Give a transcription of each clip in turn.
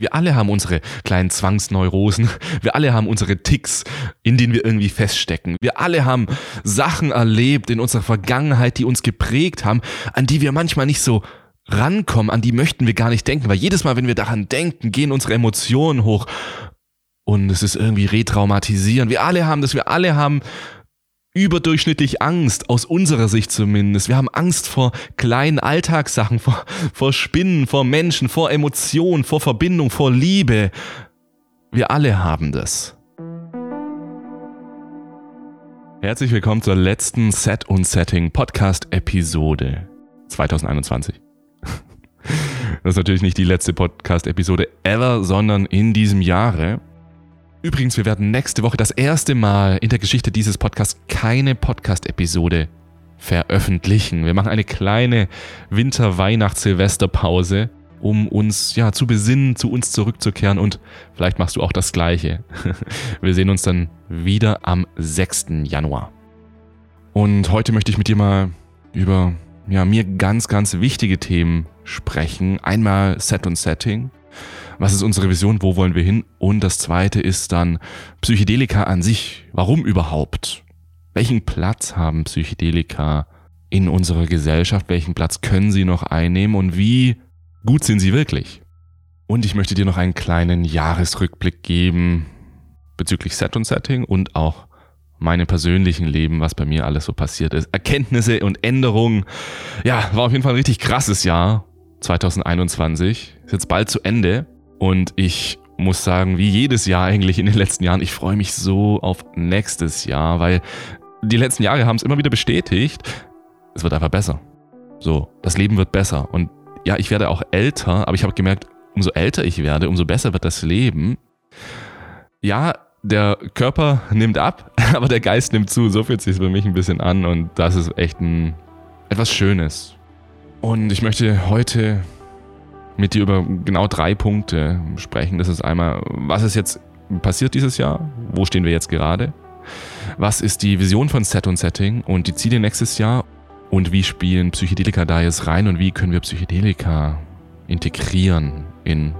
Wir alle haben unsere kleinen Zwangsneurosen. Wir alle haben unsere Ticks, in denen wir irgendwie feststecken. Wir alle haben Sachen erlebt in unserer Vergangenheit, die uns geprägt haben, an die wir manchmal nicht so rankommen, an die möchten wir gar nicht denken, weil jedes Mal, wenn wir daran denken, gehen unsere Emotionen hoch und es ist irgendwie retraumatisierend. Wir alle haben das, wir alle haben überdurchschnittlich Angst, aus unserer Sicht zumindest. Wir haben Angst vor kleinen Alltagssachen, vor, vor Spinnen, vor Menschen, vor Emotionen, vor Verbindung, vor Liebe. Wir alle haben das. Herzlich willkommen zur letzten Set und Setting Podcast Episode 2021. Das ist natürlich nicht die letzte Podcast Episode ever, sondern in diesem Jahre. Übrigens, wir werden nächste Woche das erste Mal in der Geschichte dieses Podcasts keine Podcast-Episode veröffentlichen. Wir machen eine kleine Winter-Weihnachts-Silvester-Pause, um uns ja zu besinnen, zu uns zurückzukehren und vielleicht machst du auch das Gleiche. Wir sehen uns dann wieder am 6. Januar. Und heute möchte ich mit dir mal über ja, mir ganz, ganz wichtige Themen sprechen. Einmal Set und Setting was ist unsere Vision, wo wollen wir hin? Und das zweite ist dann Psychedelika an sich. Warum überhaupt? Welchen Platz haben Psychedelika in unserer Gesellschaft? Welchen Platz können sie noch einnehmen? Und wie gut sind sie wirklich? Und ich möchte dir noch einen kleinen Jahresrückblick geben bezüglich Set und Setting und auch meinem persönlichen Leben, was bei mir alles so passiert ist. Erkenntnisse und Änderungen. Ja, war auf jeden Fall ein richtig krasses Jahr. 2021. Ist jetzt bald zu Ende. Und ich muss sagen, wie jedes Jahr eigentlich in den letzten Jahren, ich freue mich so auf nächstes Jahr, weil die letzten Jahre haben es immer wieder bestätigt, es wird einfach besser. So, das Leben wird besser. Und ja, ich werde auch älter, aber ich habe gemerkt, umso älter ich werde, umso besser wird das Leben. Ja, der Körper nimmt ab, aber der Geist nimmt zu. So fühlt es sich für mich ein bisschen an und das ist echt ein, etwas Schönes. Und ich möchte heute mit dir über genau drei Punkte sprechen. Das ist einmal, was ist jetzt passiert dieses Jahr? Wo stehen wir jetzt gerade? Was ist die Vision von Set und Setting und die Ziele nächstes Jahr? Und wie spielen Psychedelika da jetzt rein und wie können wir Psychedelika integrieren in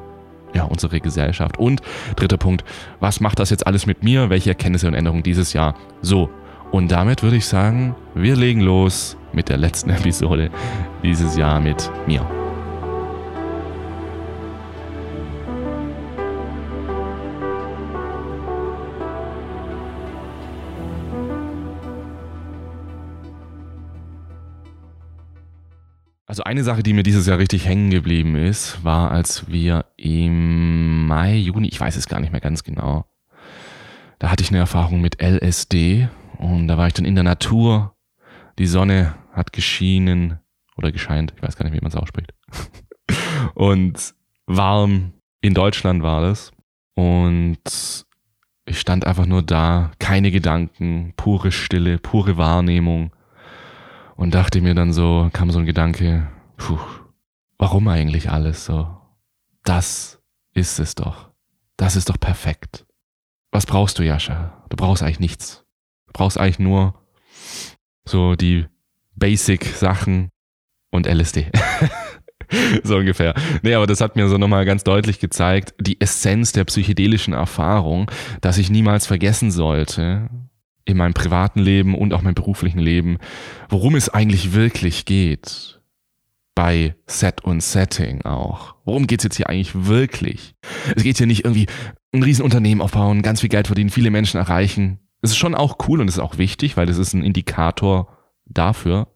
ja, unsere Gesellschaft? Und dritter Punkt, was macht das jetzt alles mit mir? Welche Erkenntnisse und Änderungen dieses Jahr? So, und damit würde ich sagen, wir legen los mit der letzten Episode dieses Jahr mit mir. Also eine Sache, die mir dieses Jahr richtig hängen geblieben ist, war, als wir im Mai, Juni, ich weiß es gar nicht mehr ganz genau, da hatte ich eine Erfahrung mit LSD und da war ich dann in der Natur. Die Sonne hat geschienen oder gescheint, ich weiß gar nicht, wie man es ausspricht. und warm in Deutschland war das. Und ich stand einfach nur da, keine Gedanken, pure Stille, pure Wahrnehmung und dachte mir dann so, kam so ein Gedanke, puh, warum eigentlich alles so? Das ist es doch. Das ist doch perfekt. Was brauchst du, Jascha? Du brauchst eigentlich nichts. Du brauchst eigentlich nur so die Basic-Sachen und LSD. so ungefähr. Nee, aber das hat mir so nochmal ganz deutlich gezeigt, die Essenz der psychedelischen Erfahrung, dass ich niemals vergessen sollte, in meinem privaten Leben und auch meinem beruflichen Leben, worum es eigentlich wirklich geht. Bei Set und Setting auch. Worum geht es jetzt hier eigentlich wirklich? Es geht hier nicht irgendwie ein Riesenunternehmen aufbauen, ganz viel Geld verdienen, viele Menschen erreichen. Es ist schon auch cool und es ist auch wichtig, weil es ist ein Indikator dafür,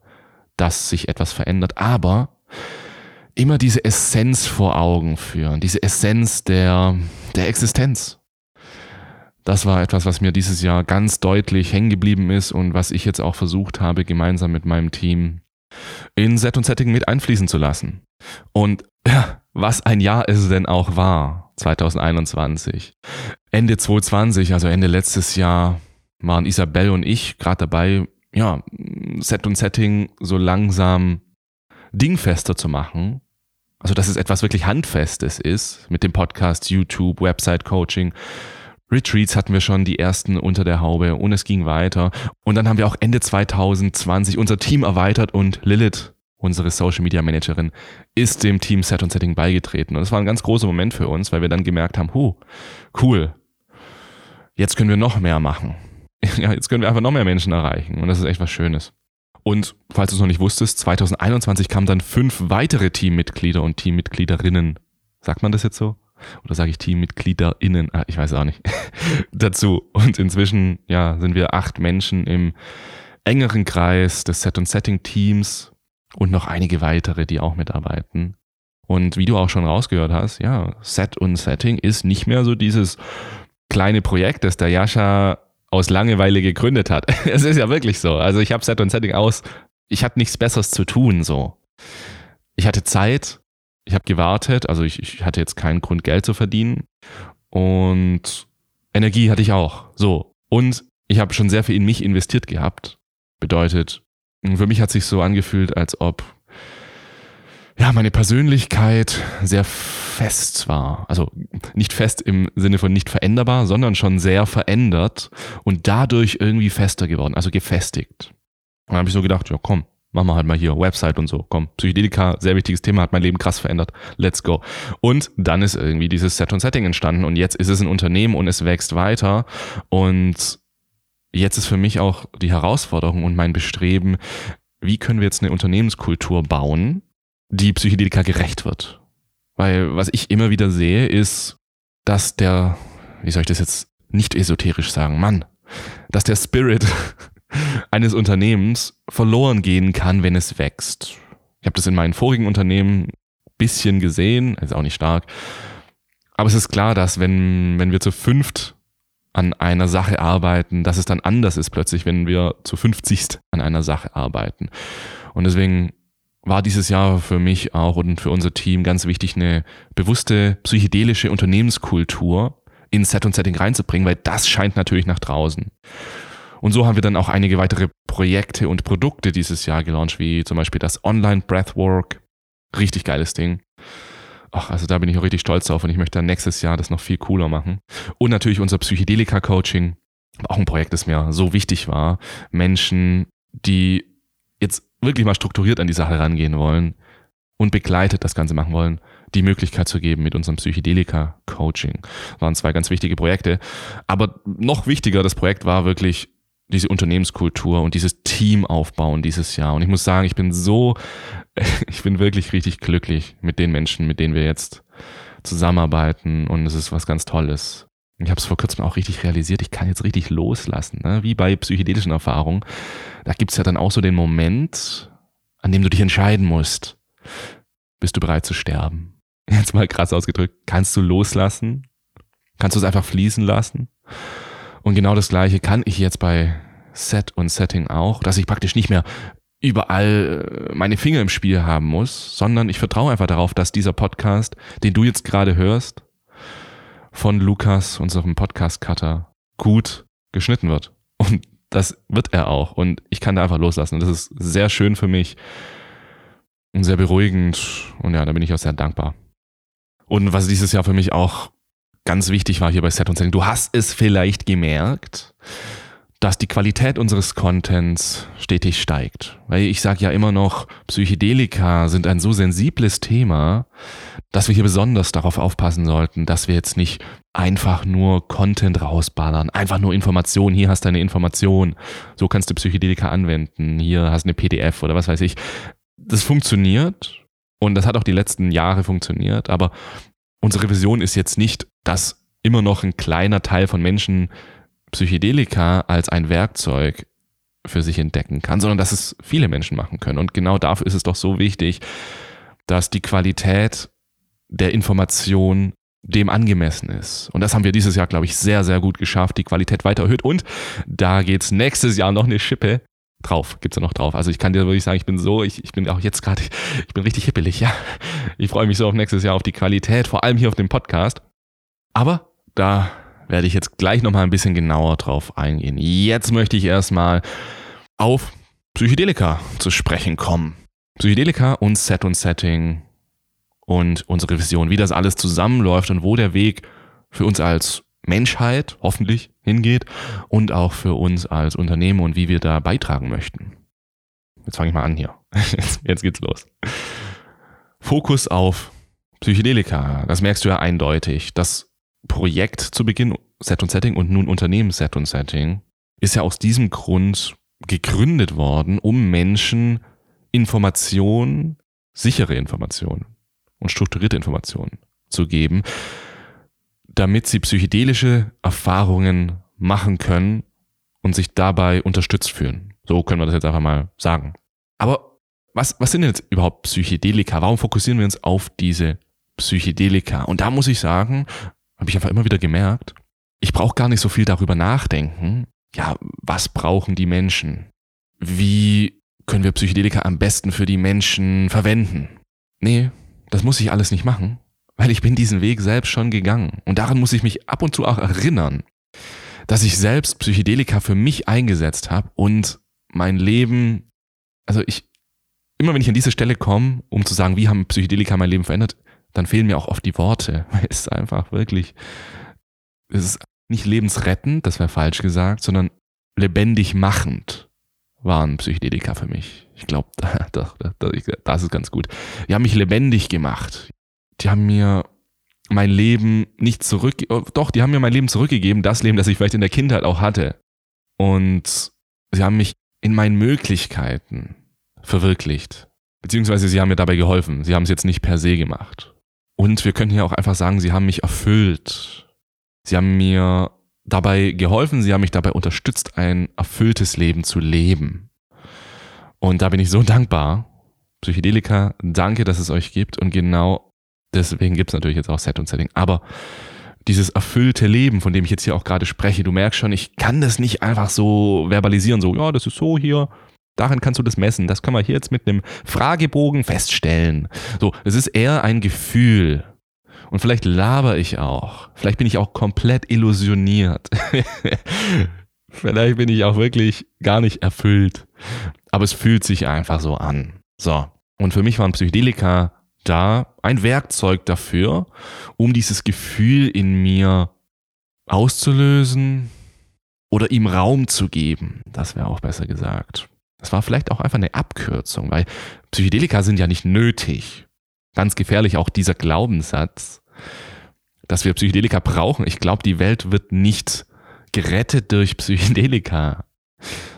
dass sich etwas verändert. Aber immer diese Essenz vor Augen führen, diese Essenz der, der Existenz das war etwas, was mir dieses Jahr ganz deutlich hängen geblieben ist und was ich jetzt auch versucht habe, gemeinsam mit meinem Team in Set und Setting mit einfließen zu lassen. Und ja, was ein Jahr es denn auch war, 2021. Ende 2020, also Ende letztes Jahr, waren Isabelle und ich gerade dabei, ja, Set und Setting so langsam dingfester zu machen. Also, dass es etwas wirklich Handfestes ist mit dem Podcast, YouTube, Website Coaching Retreats hatten wir schon die ersten unter der Haube und es ging weiter. Und dann haben wir auch Ende 2020 unser Team erweitert und Lilith, unsere Social Media Managerin, ist dem Team Set und Setting beigetreten. Und das war ein ganz großer Moment für uns, weil wir dann gemerkt haben, huh, cool, jetzt können wir noch mehr machen. Ja, jetzt können wir einfach noch mehr Menschen erreichen. Und das ist echt was Schönes. Und falls du es noch nicht wusstest, 2021 kamen dann fünf weitere Teammitglieder und Teammitgliederinnen. Sagt man das jetzt so? Oder sage ich TeammitgliederInnen? Ah, ich weiß auch nicht. dazu. Und inzwischen, ja, sind wir acht Menschen im engeren Kreis des Set- und Setting-Teams und noch einige weitere, die auch mitarbeiten. Und wie du auch schon rausgehört hast, ja, Set und Setting ist nicht mehr so dieses kleine Projekt, das der Jascha aus Langeweile gegründet hat. Es ist ja wirklich so. Also ich habe Set und Setting aus. Ich hatte nichts Besseres zu tun, so. Ich hatte Zeit, ich habe gewartet, also ich, ich hatte jetzt keinen Grund, Geld zu verdienen. Und Energie hatte ich auch. So. Und ich habe schon sehr viel in mich investiert gehabt. Bedeutet, für mich hat sich so angefühlt, als ob ja, meine Persönlichkeit sehr fest war. Also nicht fest im Sinne von nicht veränderbar, sondern schon sehr verändert und dadurch irgendwie fester geworden, also gefestigt. Und dann habe ich so gedacht, ja komm, machen wir halt mal hier Website und so. Komm, Psychedelika, sehr wichtiges Thema, hat mein Leben krass verändert. Let's go. Und dann ist irgendwie dieses Set und Setting entstanden und jetzt ist es ein Unternehmen und es wächst weiter und jetzt ist für mich auch die Herausforderung und mein Bestreben, wie können wir jetzt eine Unternehmenskultur bauen, die Psychedelika gerecht wird. Weil was ich immer wieder sehe, ist, dass der, wie soll ich das jetzt nicht esoterisch sagen, Mann, dass der Spirit eines Unternehmens verloren gehen kann, wenn es wächst. Ich habe das in meinen vorigen Unternehmen bisschen gesehen, ist auch nicht stark. Aber es ist klar, dass wenn, wenn wir zu fünft an einer Sache arbeiten, dass es dann anders ist plötzlich, wenn wir zu fünfzigst an einer Sache arbeiten. Und deswegen war dieses Jahr für mich auch und für unser Team ganz wichtig, eine bewusste psychedelische Unternehmenskultur in Set und Setting reinzubringen, weil das scheint natürlich nach draußen. Und so haben wir dann auch einige weitere Projekte und Produkte dieses Jahr gelauncht, wie zum Beispiel das Online Breathwork. Richtig geiles Ding. Ach, also da bin ich auch richtig stolz drauf und ich möchte dann nächstes Jahr das noch viel cooler machen. Und natürlich unser Psychedelika-Coaching. Auch ein Projekt, das mir so wichtig war. Menschen, die jetzt wirklich mal strukturiert an die Sache rangehen wollen und begleitet das Ganze machen wollen, die Möglichkeit zu geben mit unserem Psychedelika-Coaching. Waren zwei ganz wichtige Projekte. Aber noch wichtiger, das Projekt war wirklich diese Unternehmenskultur und dieses Team aufbauen dieses Jahr. Und ich muss sagen, ich bin so, ich bin wirklich richtig glücklich mit den Menschen, mit denen wir jetzt zusammenarbeiten und es ist was ganz Tolles. Ich habe es vor kurzem auch richtig realisiert, ich kann jetzt richtig loslassen, ne? wie bei psychedelischen Erfahrungen. Da gibt's ja dann auch so den Moment, an dem du dich entscheiden musst. Bist du bereit zu sterben? Jetzt mal krass ausgedrückt, kannst du loslassen? Kannst du es einfach fließen lassen? Und genau das Gleiche kann ich jetzt bei Set und Setting auch, dass ich praktisch nicht mehr überall äh, meine Finger im Spiel haben muss, sondern ich vertraue einfach darauf, dass dieser Podcast, den du jetzt gerade hörst, von Lukas, unserem Podcast-Cutter, gut geschnitten wird. Und das wird er auch. Und ich kann da einfach loslassen. Und das ist sehr schön für mich und sehr beruhigend. Und ja, da bin ich auch sehr dankbar. Und was dieses Jahr für mich auch ganz wichtig war hier bei Set und Setting. Du hast es vielleicht gemerkt, dass die Qualität unseres Contents stetig steigt. Weil ich sage ja immer noch, Psychedelika sind ein so sensibles Thema, dass wir hier besonders darauf aufpassen sollten, dass wir jetzt nicht einfach nur Content rausballern, einfach nur Informationen, hier hast du eine Information, so kannst du Psychedelika anwenden, hier hast du eine PDF oder was weiß ich. Das funktioniert und das hat auch die letzten Jahre funktioniert, aber unsere Vision ist jetzt nicht, dass immer noch ein kleiner Teil von Menschen Psychedelika als ein Werkzeug für sich entdecken kann, sondern dass es viele Menschen machen können. Und genau dafür ist es doch so wichtig, dass die Qualität der Information dem angemessen ist. Und das haben wir dieses Jahr, glaube ich, sehr, sehr gut geschafft, die Qualität weiter erhöht. Und da geht es nächstes Jahr noch eine Schippe drauf, gibt's ja noch drauf. Also ich kann dir wirklich sagen, ich bin so, ich, ich bin auch jetzt gerade, ich bin richtig hippelig, ja. Ich freue mich so auf nächstes Jahr auf die Qualität, vor allem hier auf dem Podcast. Aber da werde ich jetzt gleich nochmal ein bisschen genauer drauf eingehen. Jetzt möchte ich erstmal auf Psychedelika zu sprechen kommen. Psychedelika und Set und Setting und unsere Vision, wie das alles zusammenläuft und wo der Weg für uns als Menschheit hoffentlich hingeht und auch für uns als Unternehmen und wie wir da beitragen möchten. Jetzt fange ich mal an hier. Jetzt, jetzt geht's los. Fokus auf Psychedelika. Das merkst du ja eindeutig. Das Projekt zu Beginn, Set und Setting und nun Unternehmen Set und Setting, ist ja aus diesem Grund gegründet worden, um Menschen Informationen, sichere Informationen und strukturierte Informationen zu geben, damit sie psychedelische Erfahrungen machen können und sich dabei unterstützt fühlen. So können wir das jetzt einfach mal sagen. Aber was, was sind denn jetzt überhaupt Psychedelika? Warum fokussieren wir uns auf diese Psychedelika? Und da muss ich sagen, habe ich einfach immer wieder gemerkt, ich brauche gar nicht so viel darüber nachdenken. Ja, was brauchen die Menschen? Wie können wir Psychedelika am besten für die Menschen verwenden? Nee, das muss ich alles nicht machen, weil ich bin diesen Weg selbst schon gegangen. Und daran muss ich mich ab und zu auch erinnern, dass ich selbst Psychedelika für mich eingesetzt habe und mein Leben, also ich, immer wenn ich an diese Stelle komme, um zu sagen, wie haben Psychedelika mein Leben verändert, dann fehlen mir auch oft die Worte, weil es einfach wirklich, es ist nicht lebensrettend, das wäre falsch gesagt, sondern lebendig machend waren Psychedelika für mich. Ich glaube, das ist ganz gut. Die haben mich lebendig gemacht. Die haben mir mein Leben nicht zurück, oh, doch, die haben mir mein Leben zurückgegeben, das Leben, das ich vielleicht in der Kindheit auch hatte. Und sie haben mich in meinen Möglichkeiten verwirklicht. Beziehungsweise sie haben mir dabei geholfen. Sie haben es jetzt nicht per se gemacht. Und wir können hier auch einfach sagen, sie haben mich erfüllt. Sie haben mir dabei geholfen, sie haben mich dabei unterstützt, ein erfülltes Leben zu leben. Und da bin ich so dankbar. Psychedelika, danke, dass es euch gibt. Und genau deswegen gibt es natürlich jetzt auch Set und Setting. Aber dieses erfüllte Leben, von dem ich jetzt hier auch gerade spreche, du merkst schon, ich kann das nicht einfach so verbalisieren, so, ja, das ist so hier, daran kannst du das messen. Das können wir hier jetzt mit einem Fragebogen feststellen. So, es ist eher ein Gefühl. Und vielleicht laber ich auch. Vielleicht bin ich auch komplett illusioniert. vielleicht bin ich auch wirklich gar nicht erfüllt. Aber es fühlt sich einfach so an. So. Und für mich waren Psychedelika da ein Werkzeug dafür, um dieses Gefühl in mir auszulösen oder ihm Raum zu geben. Das wäre auch besser gesagt. Das war vielleicht auch einfach eine Abkürzung, weil Psychedelika sind ja nicht nötig. Ganz gefährlich auch dieser Glaubenssatz, dass wir Psychedelika brauchen. Ich glaube, die Welt wird nicht gerettet durch Psychedelika,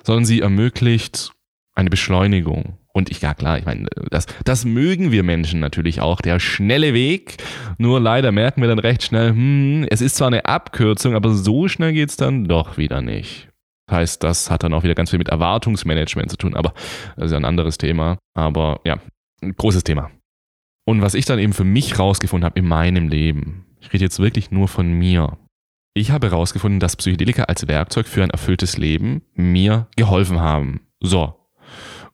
sondern sie ermöglicht eine Beschleunigung und ich, ja klar, ich meine, das, das mögen wir Menschen natürlich auch, der schnelle Weg. Nur leider merken wir dann recht schnell, hm, es ist zwar eine Abkürzung, aber so schnell geht es dann doch wieder nicht. Das heißt, das hat dann auch wieder ganz viel mit Erwartungsmanagement zu tun, aber das ist ja ein anderes Thema. Aber ja, ein großes Thema. Und was ich dann eben für mich rausgefunden habe in meinem Leben, ich rede jetzt wirklich nur von mir. Ich habe herausgefunden, dass Psychedelika als Werkzeug für ein erfülltes Leben mir geholfen haben. So,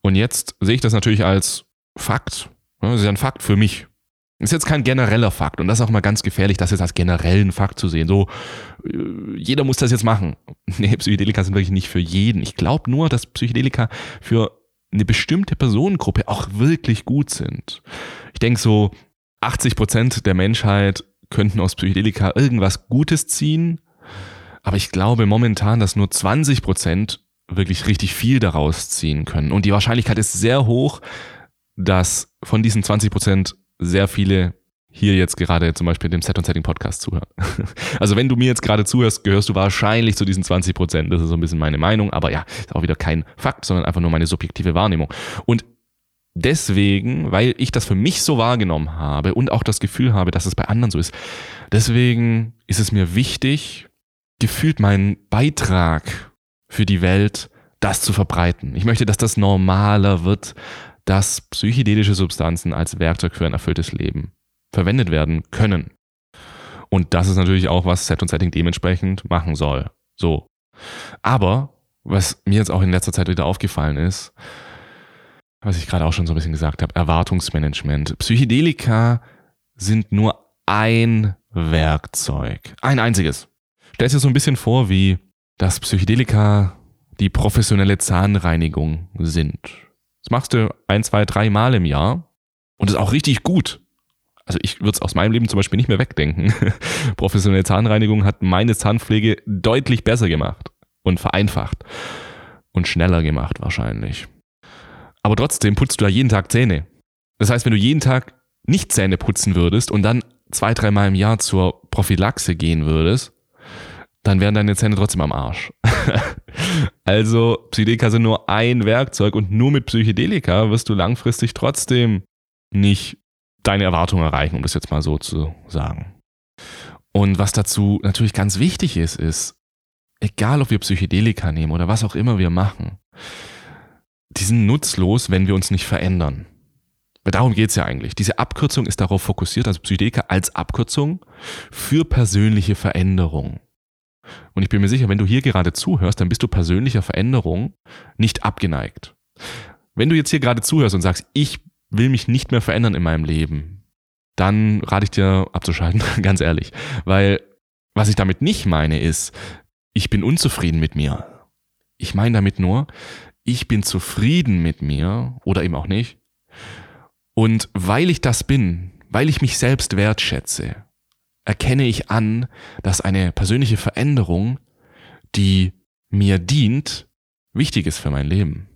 und jetzt sehe ich das natürlich als Fakt. Das ist ja ein Fakt für mich. Ist jetzt kein genereller Fakt und das ist auch mal ganz gefährlich, das jetzt als generellen Fakt zu sehen. So, äh, jeder muss das jetzt machen. Nee, Psychedelika sind wirklich nicht für jeden. Ich glaube nur, dass Psychedelika für eine bestimmte Personengruppe auch wirklich gut sind. Ich denke so, 80 Prozent der Menschheit könnten aus Psychedelika irgendwas Gutes ziehen, aber ich glaube momentan, dass nur 20 Prozent wirklich richtig viel daraus ziehen können. Und die Wahrscheinlichkeit ist sehr hoch, dass von diesen 20 Prozent sehr viele hier jetzt gerade zum Beispiel dem Set und Setting Podcast zuhören. Also wenn du mir jetzt gerade zuhörst, gehörst du wahrscheinlich zu diesen 20 Prozent. Das ist so ein bisschen meine Meinung, aber ja, ist auch wieder kein Fakt, sondern einfach nur meine subjektive Wahrnehmung. Und deswegen, weil ich das für mich so wahrgenommen habe und auch das Gefühl habe, dass es bei anderen so ist, deswegen ist es mir wichtig, gefühlt meinen Beitrag für die Welt, das zu verbreiten. Ich möchte, dass das normaler wird, dass psychedelische Substanzen als Werkzeug für ein erfülltes Leben verwendet werden können. Und das ist natürlich auch, was Set und Setting dementsprechend machen soll. So. Aber, was mir jetzt auch in letzter Zeit wieder aufgefallen ist, was ich gerade auch schon so ein bisschen gesagt habe, Erwartungsmanagement. Psychedelika sind nur ein Werkzeug. Ein einziges. Stell dir so ein bisschen vor, wie dass Psychedelika die professionelle Zahnreinigung sind. Das machst du ein, zwei, drei Mal im Jahr und ist auch richtig gut. Also ich würde es aus meinem Leben zum Beispiel nicht mehr wegdenken. professionelle Zahnreinigung hat meine Zahnpflege deutlich besser gemacht und vereinfacht und schneller gemacht wahrscheinlich. Aber trotzdem putzt du ja jeden Tag Zähne. Das heißt, wenn du jeden Tag nicht Zähne putzen würdest und dann zwei, dreimal im Jahr zur Prophylaxe gehen würdest, dann wären deine Zähne trotzdem am Arsch. also Psychedelika sind nur ein Werkzeug und nur mit Psychedelika wirst du langfristig trotzdem nicht deine Erwartungen erreichen, um das jetzt mal so zu sagen. Und was dazu natürlich ganz wichtig ist, ist, egal ob wir Psychedelika nehmen oder was auch immer wir machen, die sind nutzlos, wenn wir uns nicht verändern. Darum geht's ja eigentlich. Diese Abkürzung ist darauf fokussiert, also Psychedelika als Abkürzung für persönliche Veränderung. Und ich bin mir sicher, wenn du hier gerade zuhörst, dann bist du persönlicher Veränderung nicht abgeneigt. Wenn du jetzt hier gerade zuhörst und sagst, ich will mich nicht mehr verändern in meinem Leben, dann rate ich dir abzuschalten, ganz ehrlich. Weil was ich damit nicht meine ist, ich bin unzufrieden mit mir. Ich meine damit nur, ich bin zufrieden mit mir oder eben auch nicht. Und weil ich das bin, weil ich mich selbst wertschätze, erkenne ich an, dass eine persönliche Veränderung, die mir dient, wichtig ist für mein Leben.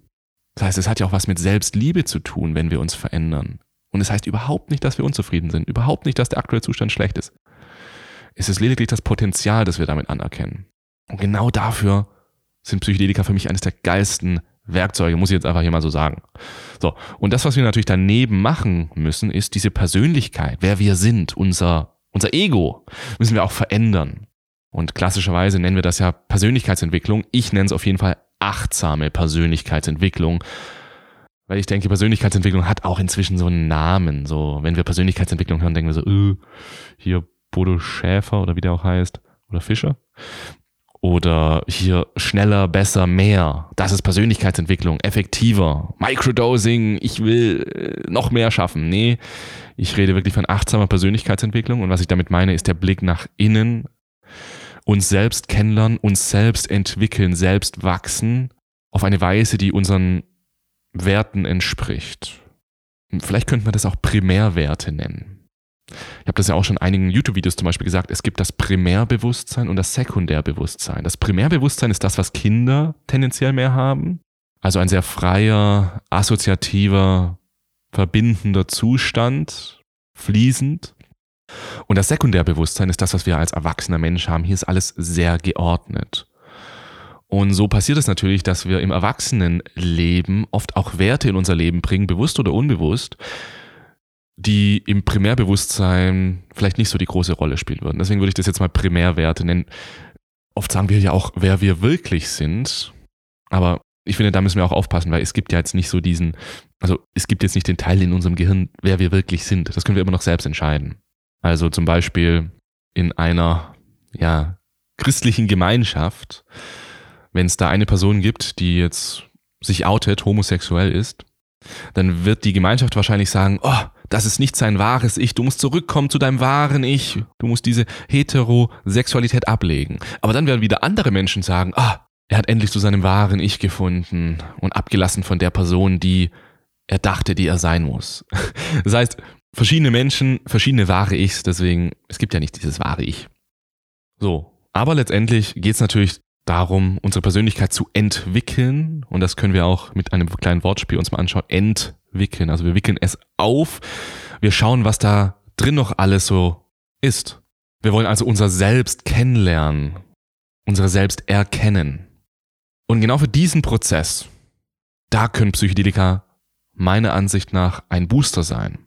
Das heißt, es hat ja auch was mit Selbstliebe zu tun, wenn wir uns verändern. Und es das heißt überhaupt nicht, dass wir unzufrieden sind, überhaupt nicht, dass der aktuelle Zustand schlecht ist. Es ist lediglich das Potenzial, das wir damit anerkennen. Und genau dafür sind Psychedelika für mich eines der geilsten Werkzeuge, muss ich jetzt einfach hier mal so sagen. So, und das, was wir natürlich daneben machen müssen, ist diese Persönlichkeit, wer wir sind, unser unser Ego müssen wir auch verändern. Und klassischerweise nennen wir das ja Persönlichkeitsentwicklung. Ich nenne es auf jeden Fall achtsame Persönlichkeitsentwicklung. Weil ich denke, Persönlichkeitsentwicklung hat auch inzwischen so einen Namen. So, wenn wir Persönlichkeitsentwicklung hören, denken wir so, äh, hier Bodo Schäfer oder wie der auch heißt. Oder Fischer. Oder hier schneller, besser, mehr. Das ist Persönlichkeitsentwicklung, effektiver. Microdosing, ich will äh, noch mehr schaffen. Nee, ich rede wirklich von achtsamer Persönlichkeitsentwicklung. Und was ich damit meine, ist der Blick nach innen, uns selbst kennenlernen, uns selbst entwickeln, selbst wachsen auf eine Weise, die unseren Werten entspricht. Vielleicht könnte man das auch Primärwerte nennen. Ich habe das ja auch schon in einigen YouTube-Videos zum Beispiel gesagt, es gibt das Primärbewusstsein und das Sekundärbewusstsein. Das Primärbewusstsein ist das, was Kinder tendenziell mehr haben. Also ein sehr freier, assoziativer, verbindender Zustand, fließend. Und das Sekundärbewusstsein ist das, was wir als erwachsener Mensch haben. Hier ist alles sehr geordnet. Und so passiert es natürlich, dass wir im Erwachsenenleben oft auch Werte in unser Leben bringen, bewusst oder unbewusst, die im Primärbewusstsein vielleicht nicht so die große Rolle spielen würden. Deswegen würde ich das jetzt mal Primärwerte nennen. Oft sagen wir ja auch, wer wir wirklich sind. Aber ich finde, da müssen wir auch aufpassen, weil es gibt ja jetzt nicht so diesen, also es gibt jetzt nicht den Teil in unserem Gehirn, wer wir wirklich sind. Das können wir immer noch selbst entscheiden. Also zum Beispiel in einer, ja, christlichen Gemeinschaft, wenn es da eine Person gibt, die jetzt sich outet, homosexuell ist, dann wird die Gemeinschaft wahrscheinlich sagen, oh, das ist nicht sein wahres Ich, du musst zurückkommen zu deinem wahren Ich, du musst diese Heterosexualität ablegen. Aber dann werden wieder andere Menschen sagen, ah, er hat endlich zu seinem wahren Ich gefunden und abgelassen von der Person, die er dachte, die er sein muss. Das heißt, verschiedene Menschen, verschiedene wahre Ichs, deswegen, es gibt ja nicht dieses wahre Ich. So, aber letztendlich geht es natürlich darum, unsere Persönlichkeit zu entwickeln. Und das können wir auch mit einem kleinen Wortspiel uns mal anschauen. Entwickeln. Also wir wickeln es auf. Wir schauen, was da drin noch alles so ist. Wir wollen also unser Selbst kennenlernen. Unsere Selbst erkennen. Und genau für diesen Prozess, da können Psychedelika meiner Ansicht nach ein Booster sein.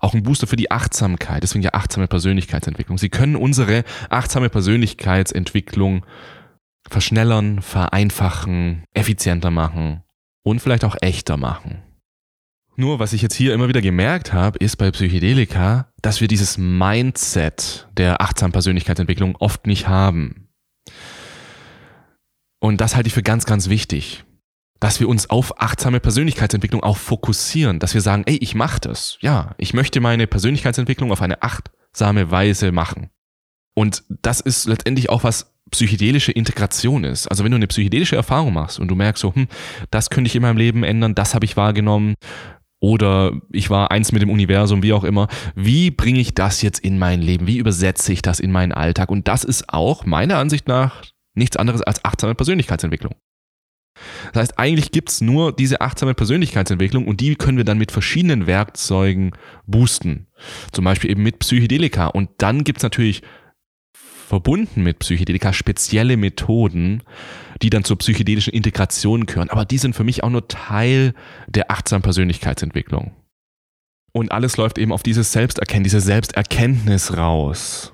Auch ein Booster für die Achtsamkeit, deswegen ja achtsame Persönlichkeitsentwicklung. Sie können unsere achtsame Persönlichkeitsentwicklung verschnellern, vereinfachen, effizienter machen und vielleicht auch echter machen. Nur was ich jetzt hier immer wieder gemerkt habe, ist bei Psychedelika, dass wir dieses Mindset der achtsamen Persönlichkeitsentwicklung oft nicht haben. Und das halte ich für ganz, ganz wichtig. Dass wir uns auf achtsame Persönlichkeitsentwicklung auch fokussieren, dass wir sagen, ey, ich mache das. Ja, ich möchte meine Persönlichkeitsentwicklung auf eine achtsame Weise machen. Und das ist letztendlich auch was psychedelische Integration ist. Also wenn du eine psychedelische Erfahrung machst und du merkst so, hm, das könnte ich in meinem Leben ändern, das habe ich wahrgenommen oder ich war eins mit dem Universum, wie auch immer. Wie bringe ich das jetzt in mein Leben? Wie übersetze ich das in meinen Alltag? Und das ist auch meiner Ansicht nach nichts anderes als achtsame Persönlichkeitsentwicklung. Das heißt, eigentlich gibt's nur diese achtsame Persönlichkeitsentwicklung und die können wir dann mit verschiedenen Werkzeugen boosten. Zum Beispiel eben mit Psychedelika. Und dann gibt's natürlich verbunden mit Psychedelika spezielle Methoden, die dann zur psychedelischen Integration gehören. Aber die sind für mich auch nur Teil der achtsamen Persönlichkeitsentwicklung. Und alles läuft eben auf dieses Selbsterkennen, diese Selbsterkenntnis raus.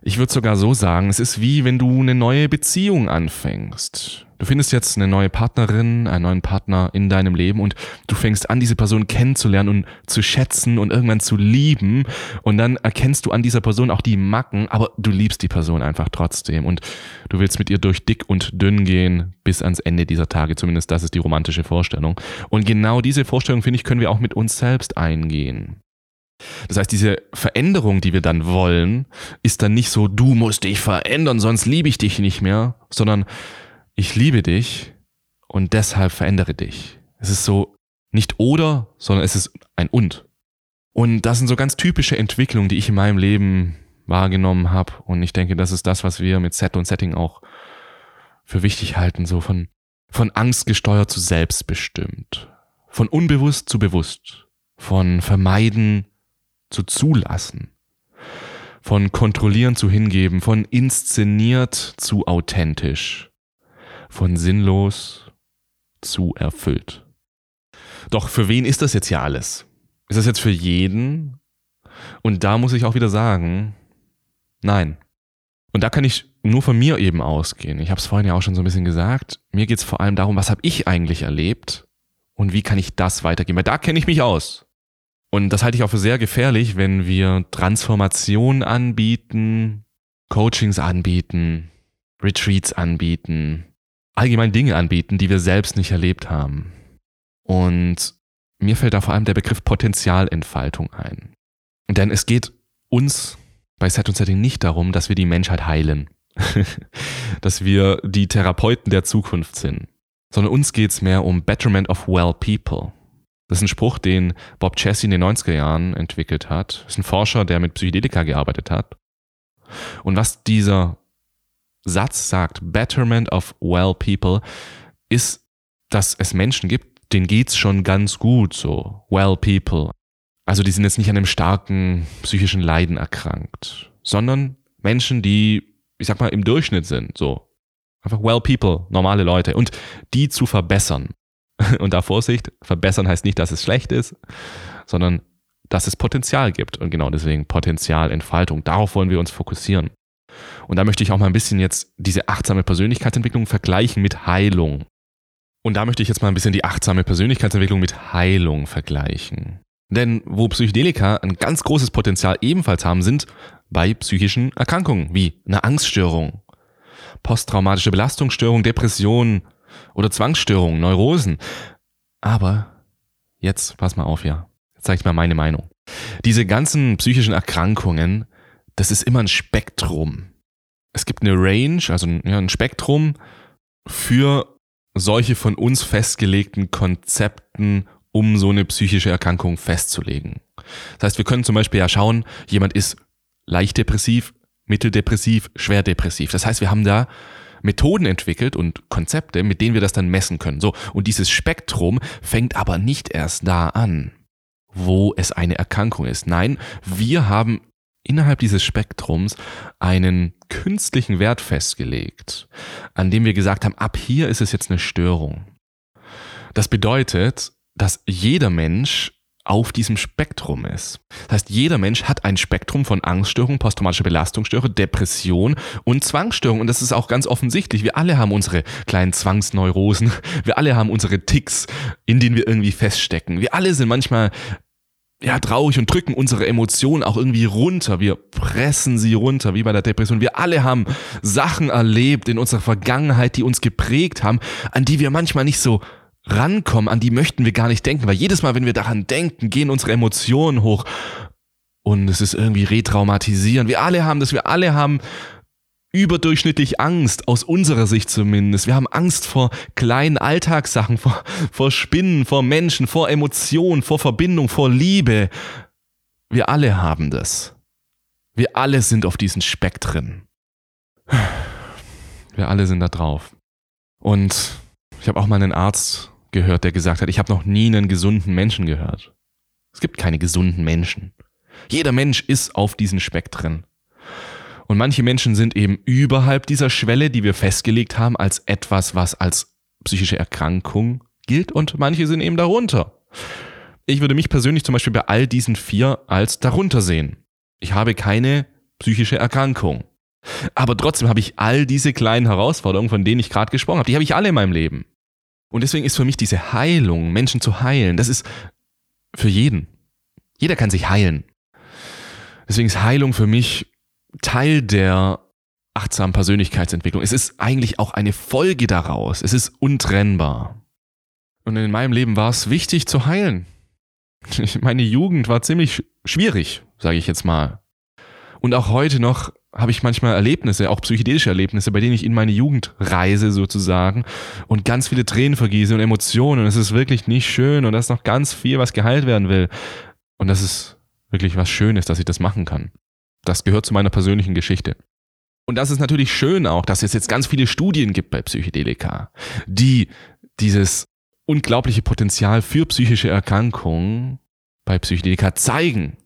Ich würde sogar so sagen, es ist wie wenn du eine neue Beziehung anfängst. Du findest jetzt eine neue Partnerin, einen neuen Partner in deinem Leben und du fängst an, diese Person kennenzulernen und zu schätzen und irgendwann zu lieben. Und dann erkennst du an dieser Person auch die Macken, aber du liebst die Person einfach trotzdem. Und du willst mit ihr durch dick und dünn gehen bis ans Ende dieser Tage. Zumindest das ist die romantische Vorstellung. Und genau diese Vorstellung, finde ich, können wir auch mit uns selbst eingehen. Das heißt, diese Veränderung, die wir dann wollen, ist dann nicht so, du musst dich verändern, sonst liebe ich dich nicht mehr, sondern ich liebe dich und deshalb verändere dich. Es ist so nicht oder, sondern es ist ein und. Und das sind so ganz typische Entwicklungen, die ich in meinem Leben wahrgenommen habe. Und ich denke, das ist das, was wir mit Set und Setting auch für wichtig halten, so von, von Angst gesteuert zu selbstbestimmt, von unbewusst zu bewusst, von vermeiden zu zulassen, von kontrollieren zu hingeben, von inszeniert zu authentisch, von sinnlos zu erfüllt. Doch für wen ist das jetzt hier alles? Ist das jetzt für jeden? Und da muss ich auch wieder sagen, nein. Und da kann ich nur von mir eben ausgehen. Ich habe es vorhin ja auch schon so ein bisschen gesagt. Mir geht es vor allem darum, was habe ich eigentlich erlebt und wie kann ich das weitergeben. Weil da kenne ich mich aus. Und das halte ich auch für sehr gefährlich, wenn wir Transformation anbieten, Coachings anbieten, Retreats anbieten, allgemein Dinge anbieten, die wir selbst nicht erlebt haben. Und mir fällt da vor allem der Begriff Potenzialentfaltung ein. Denn es geht uns bei Set und Setting nicht darum, dass wir die Menschheit heilen, dass wir die Therapeuten der Zukunft sind, sondern uns geht es mehr um Betterment of Well People. Das ist ein Spruch, den Bob Chessie in den 90er Jahren entwickelt hat. Das ist ein Forscher, der mit Psychedelika gearbeitet hat. Und was dieser Satz sagt, Betterment of Well People, ist, dass es Menschen gibt, denen geht's schon ganz gut so. Well People. Also die sind jetzt nicht an einem starken psychischen Leiden erkrankt, sondern Menschen, die, ich sag mal, im Durchschnitt sind, so. Einfach well people, normale Leute. Und die zu verbessern. Und da Vorsicht, verbessern heißt nicht, dass es schlecht ist, sondern dass es Potenzial gibt. Und genau deswegen Potenzialentfaltung. Darauf wollen wir uns fokussieren. Und da möchte ich auch mal ein bisschen jetzt diese achtsame Persönlichkeitsentwicklung vergleichen mit Heilung. Und da möchte ich jetzt mal ein bisschen die achtsame Persönlichkeitsentwicklung mit Heilung vergleichen. Denn wo Psychedelika ein ganz großes Potenzial ebenfalls haben, sind bei psychischen Erkrankungen wie eine Angststörung, posttraumatische Belastungsstörung, Depression oder Zwangsstörungen, Neurosen. Aber jetzt pass mal auf, ja. Jetzt zeige ich mal meine Meinung. Diese ganzen psychischen Erkrankungen das ist immer ein Spektrum. Es gibt eine Range, also ein, ja, ein Spektrum für solche von uns festgelegten Konzepten, um so eine psychische Erkrankung festzulegen. Das heißt, wir können zum Beispiel ja schauen, jemand ist leicht depressiv, mitteldepressiv, schwer depressiv. Das heißt, wir haben da Methoden entwickelt und Konzepte, mit denen wir das dann messen können. So, und dieses Spektrum fängt aber nicht erst da an, wo es eine Erkrankung ist. Nein, wir haben innerhalb dieses Spektrums einen künstlichen Wert festgelegt, an dem wir gesagt haben, ab hier ist es jetzt eine Störung. Das bedeutet, dass jeder Mensch auf diesem Spektrum ist. Das heißt, jeder Mensch hat ein Spektrum von Angststörung, posttraumatische Belastungsstörung, Depression und Zwangsstörung. Und das ist auch ganz offensichtlich. Wir alle haben unsere kleinen Zwangsneurosen. Wir alle haben unsere Ticks, in denen wir irgendwie feststecken. Wir alle sind manchmal ja, traurig und drücken unsere Emotionen auch irgendwie runter. Wir pressen sie runter, wie bei der Depression. Wir alle haben Sachen erlebt in unserer Vergangenheit, die uns geprägt haben, an die wir manchmal nicht so rankommen, an die möchten wir gar nicht denken, weil jedes Mal, wenn wir daran denken, gehen unsere Emotionen hoch und es ist irgendwie retraumatisierend. Wir alle haben das, wir alle haben überdurchschnittlich Angst, aus unserer Sicht zumindest. Wir haben Angst vor kleinen Alltagssachen, vor, vor Spinnen, vor Menschen, vor Emotionen, vor Verbindung, vor Liebe. Wir alle haben das. Wir alle sind auf diesen Spektren. Wir alle sind da drauf. Und Ich habe auch mal einen Arzt gehört, der gesagt hat, ich habe noch nie einen gesunden Menschen gehört. Es gibt keine gesunden Menschen. Jeder Mensch ist auf diesen Spektren. Und manche Menschen sind eben überhalb dieser Schwelle, die wir festgelegt haben, als etwas, was als psychische Erkrankung gilt, und manche sind eben darunter. Ich würde mich persönlich zum Beispiel bei all diesen vier als darunter sehen. Ich habe keine psychische Erkrankung. Aber trotzdem habe ich all diese kleinen Herausforderungen, von denen ich gerade gesprochen habe, die habe ich alle in meinem Leben. Und deswegen ist für mich diese Heilung, Menschen zu heilen, das ist für jeden. Jeder kann sich heilen. Deswegen ist Heilung für mich Teil der achtsamen Persönlichkeitsentwicklung. Es ist eigentlich auch eine Folge daraus. Es ist untrennbar. Und in meinem Leben war es wichtig zu heilen. Meine Jugend war ziemlich schwierig, sage ich jetzt mal. Und auch heute noch habe ich manchmal Erlebnisse, auch psychedelische Erlebnisse, bei denen ich in meine Jugend reise sozusagen und ganz viele Tränen vergieße und Emotionen. Und es ist wirklich nicht schön und da ist noch ganz viel, was geheilt werden will. Und das ist wirklich was Schönes, dass ich das machen kann. Das gehört zu meiner persönlichen Geschichte. Und das ist natürlich schön auch, dass es jetzt ganz viele Studien gibt bei Psychedelika, die dieses unglaubliche Potenzial für psychische Erkrankungen bei Psychedelika zeigen.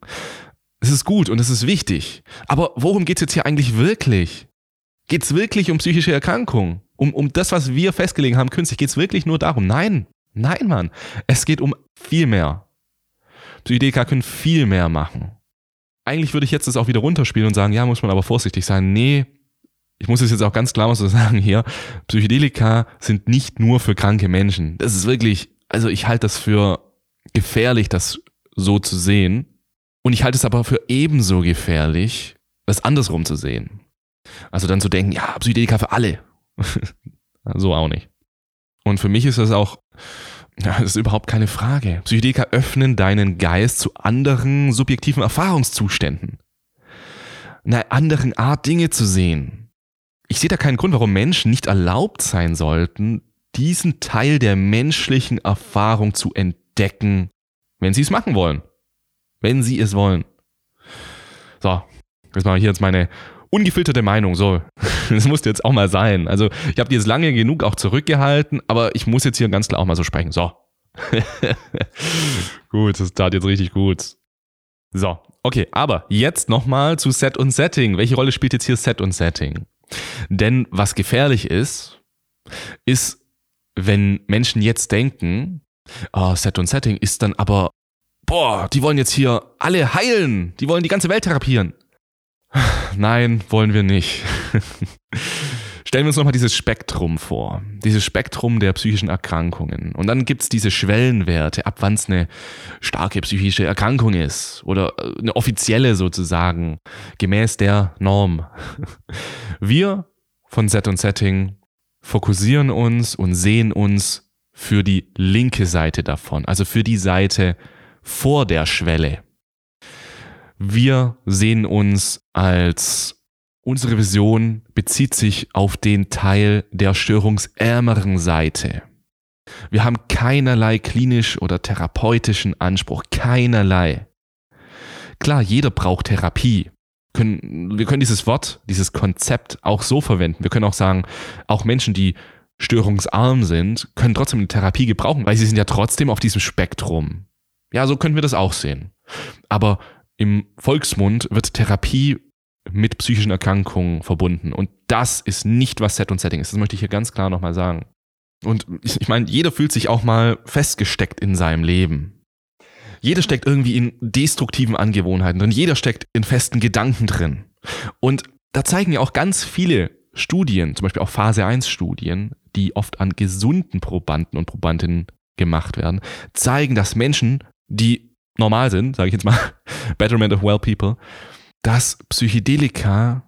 Es ist gut und es ist wichtig. Aber worum geht es jetzt hier eigentlich wirklich? Geht es wirklich um psychische Erkrankungen? Um, um das, was wir festgelegt haben, künstlich? Geht es wirklich nur darum? Nein, nein, Mann. Es geht um viel mehr. Psychedelika können viel mehr machen. Eigentlich würde ich jetzt das auch wieder runterspielen und sagen, ja, muss man aber vorsichtig sein. Nee, ich muss es jetzt auch ganz klar mal so sagen hier. Psychedelika sind nicht nur für kranke Menschen. Das ist wirklich, also ich halte das für gefährlich, das so zu sehen. Und ich halte es aber für ebenso gefährlich, das andersrum zu sehen. Also dann zu denken, ja, Psychedelika für alle. so auch nicht. Und für mich ist das auch, ja, das ist überhaupt keine Frage. Psychedelika öffnen deinen Geist zu anderen subjektiven Erfahrungszuständen. Einer anderen Art, Dinge zu sehen. Ich sehe da keinen Grund, warum Menschen nicht erlaubt sein sollten, diesen Teil der menschlichen Erfahrung zu entdecken, wenn sie es machen wollen wenn sie es wollen. So, das mache ich jetzt meine ungefilterte Meinung. So, das muss jetzt auch mal sein. Also, ich habe die jetzt lange genug auch zurückgehalten, aber ich muss jetzt hier ganz klar auch mal so sprechen. So. gut, das tat jetzt richtig gut. So, okay, aber jetzt nochmal zu Set und Setting. Welche Rolle spielt jetzt hier Set und Setting? Denn was gefährlich ist, ist, wenn Menschen jetzt denken, oh, Set und Setting ist dann aber boah, die wollen jetzt hier alle heilen, die wollen die ganze Welt therapieren. Nein, wollen wir nicht. Stellen wir uns nochmal dieses Spektrum vor, dieses Spektrum der psychischen Erkrankungen. Und dann gibt es diese Schwellenwerte, ab wann es eine starke psychische Erkrankung ist oder äh, eine offizielle sozusagen, gemäß der Norm. Wir von Set und Setting fokussieren uns und sehen uns für die linke Seite davon, also für die Seite, vor der Schwelle. Wir sehen uns als unsere Vision bezieht sich auf den Teil der störungsärmeren Seite. Wir haben keinerlei klinisch oder therapeutischen Anspruch, keinerlei. Klar, jeder braucht Therapie. wir können dieses Wort, dieses Konzept auch so verwenden. Wir können auch sagen, auch Menschen, die störungsarm sind, können trotzdem eine Therapie gebrauchen, weil sie sind ja trotzdem auf diesem Spektrum. Ja, so können wir das auch sehen. Aber im Volksmund wird Therapie mit psychischen Erkrankungen verbunden. Und das ist nicht, was Set und Setting ist. Das möchte ich hier ganz klar nochmal sagen. Und ich, ich meine, jeder fühlt sich auch mal festgesteckt in seinem Leben. Jeder steckt irgendwie in destruktiven Angewohnheiten drin. Jeder steckt in festen Gedanken drin. Und da zeigen ja auch ganz viele Studien, zum Beispiel auch Phase 1 Studien, die oft an gesunden Probanden und Probandinnen gemacht werden, zeigen, dass Menschen die normal sind, sage ich jetzt mal, Betterment of Well People, dass Psychedelika